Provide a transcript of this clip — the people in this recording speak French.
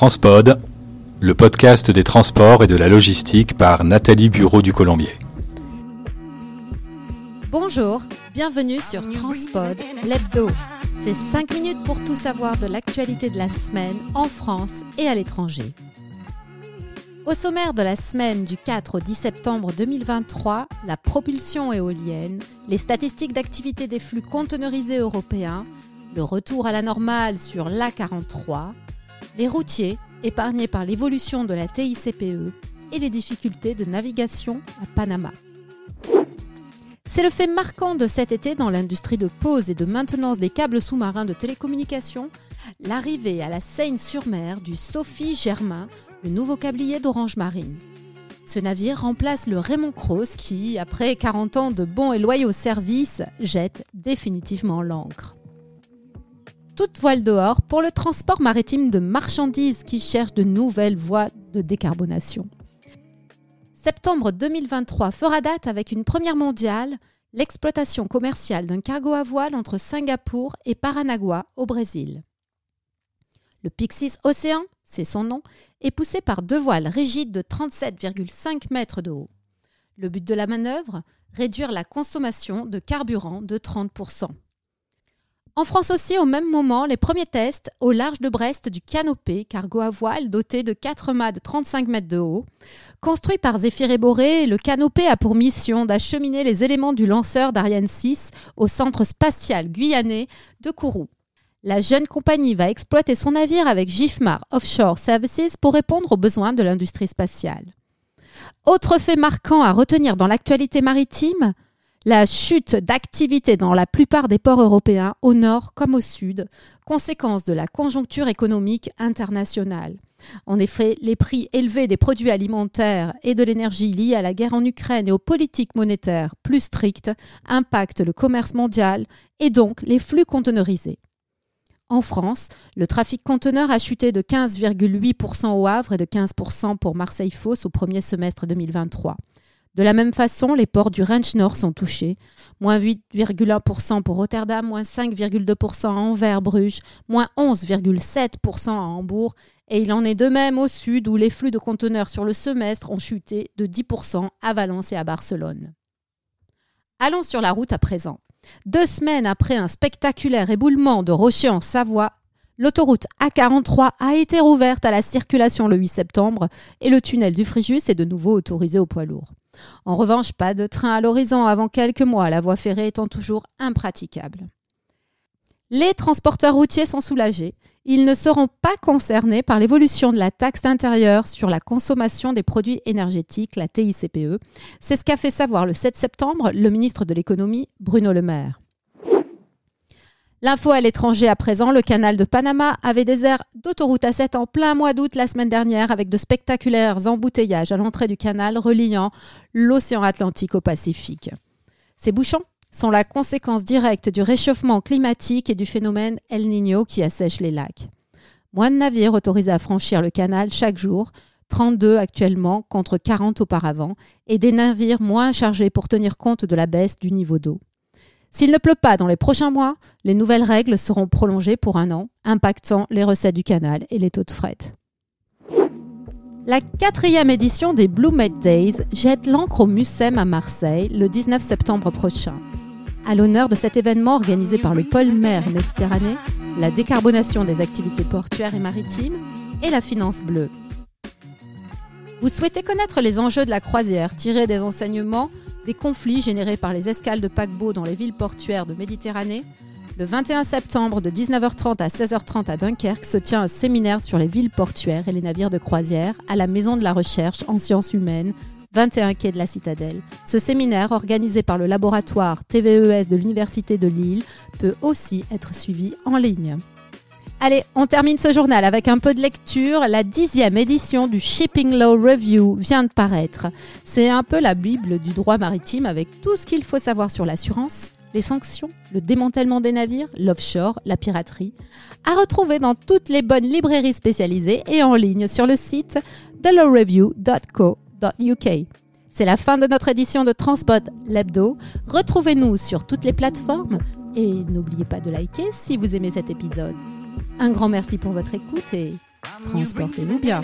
Transpod, le podcast des transports et de la logistique par Nathalie Bureau du Colombier. Bonjour, bienvenue sur Transpod, l'hebdo. C'est 5 minutes pour tout savoir de l'actualité de la semaine en France et à l'étranger. Au sommaire de la semaine du 4 au 10 septembre 2023, la propulsion éolienne, les statistiques d'activité des flux conteneurisés européens, le retour à la normale sur l'A43, les routiers épargnés par l'évolution de la TICPE et les difficultés de navigation à Panama. C'est le fait marquant de cet été dans l'industrie de pose et de maintenance des câbles sous-marins de télécommunications, l'arrivée à la Seine-sur-Mer du Sophie Germain, le nouveau câblier d'Orange Marine. Ce navire remplace le Raymond Cross qui, après 40 ans de bons et loyaux services, jette définitivement l'encre toute voile dehors pour le transport maritime de marchandises qui cherchent de nouvelles voies de décarbonation. Septembre 2023 fera date avec une première mondiale, l'exploitation commerciale d'un cargo à voile entre Singapour et Paranagua au Brésil. Le Pixis Océan, c'est son nom, est poussé par deux voiles rigides de 37,5 mètres de haut. Le but de la manœuvre Réduire la consommation de carburant de 30%. En France aussi, au même moment, les premiers tests au large de Brest du Canopé, cargo à voile doté de 4 mâts de 35 mètres de haut. Construit par Zéphyr et Boré, le Canopé a pour mission d'acheminer les éléments du lanceur d'Ariane 6 au centre spatial guyanais de Kourou. La jeune compagnie va exploiter son navire avec GIFMAR Offshore Services pour répondre aux besoins de l'industrie spatiale. Autre fait marquant à retenir dans l'actualité maritime, la chute d'activité dans la plupart des ports européens, au nord comme au sud, conséquence de la conjoncture économique internationale. En effet, les prix élevés des produits alimentaires et de l'énergie liés à la guerre en Ukraine et aux politiques monétaires plus strictes impactent le commerce mondial et donc les flux conteneurisés. En France, le trafic conteneur a chuté de 15,8% au Havre et de 15% pour Marseille-Fos au premier semestre 2023. De la même façon, les ports du Range Nord sont touchés. Moins 8,1% pour Rotterdam, moins 5,2% à Anvers, Bruges, moins 11,7% à Hambourg. Et il en est de même au sud où les flux de conteneurs sur le semestre ont chuté de 10% à Valence et à Barcelone. Allons sur la route à présent. Deux semaines après un spectaculaire éboulement de rochers en Savoie, L'autoroute A43 a été rouverte à la circulation le 8 septembre et le tunnel du Fréjus est de nouveau autorisé aux poids lourds. En revanche, pas de train à l'horizon avant quelques mois, la voie ferrée étant toujours impraticable. Les transporteurs routiers sont soulagés. Ils ne seront pas concernés par l'évolution de la taxe intérieure sur la consommation des produits énergétiques, la TICPE. C'est ce qu'a fait savoir le 7 septembre le ministre de l'économie, Bruno Le Maire. L'info à l'étranger à présent, le canal de Panama avait des airs d'autoroute à 7 en plein mois d'août la semaine dernière avec de spectaculaires embouteillages à l'entrée du canal reliant l'océan Atlantique au Pacifique. Ces bouchons sont la conséquence directe du réchauffement climatique et du phénomène El Niño qui assèche les lacs. Moins de navires autorisés à franchir le canal chaque jour, 32 actuellement contre 40 auparavant, et des navires moins chargés pour tenir compte de la baisse du niveau d'eau. S'il ne pleut pas dans les prochains mois, les nouvelles règles seront prolongées pour un an, impactant les recettes du canal et les taux de fret. La quatrième édition des Blue Med Days jette l'encre au Mucem à Marseille le 19 septembre prochain. À l'honneur de cet événement organisé par le pôle mer Méditerranée, la décarbonation des activités portuaires et maritimes et la finance bleue. Vous souhaitez connaître les enjeux de la croisière, tirer des enseignements des conflits générés par les escales de paquebots dans les villes portuaires de Méditerranée, le 21 septembre de 19h30 à 16h30 à Dunkerque se tient un séminaire sur les villes portuaires et les navires de croisière à la Maison de la Recherche en sciences humaines, 21 quai de la Citadelle. Ce séminaire, organisé par le laboratoire TVES de l'Université de Lille, peut aussi être suivi en ligne. Allez, on termine ce journal avec un peu de lecture. La dixième édition du Shipping Law Review vient de paraître. C'est un peu la Bible du droit maritime avec tout ce qu'il faut savoir sur l'assurance, les sanctions, le démantèlement des navires, l'offshore, la piraterie. À retrouver dans toutes les bonnes librairies spécialisées et en ligne sur le site thelawreview.co.uk. C'est la fin de notre édition de Transpod l'hebdo. Retrouvez-nous sur toutes les plateformes et n'oubliez pas de liker si vous aimez cet épisode. Un grand merci pour votre écoute et Transportez-vous bien.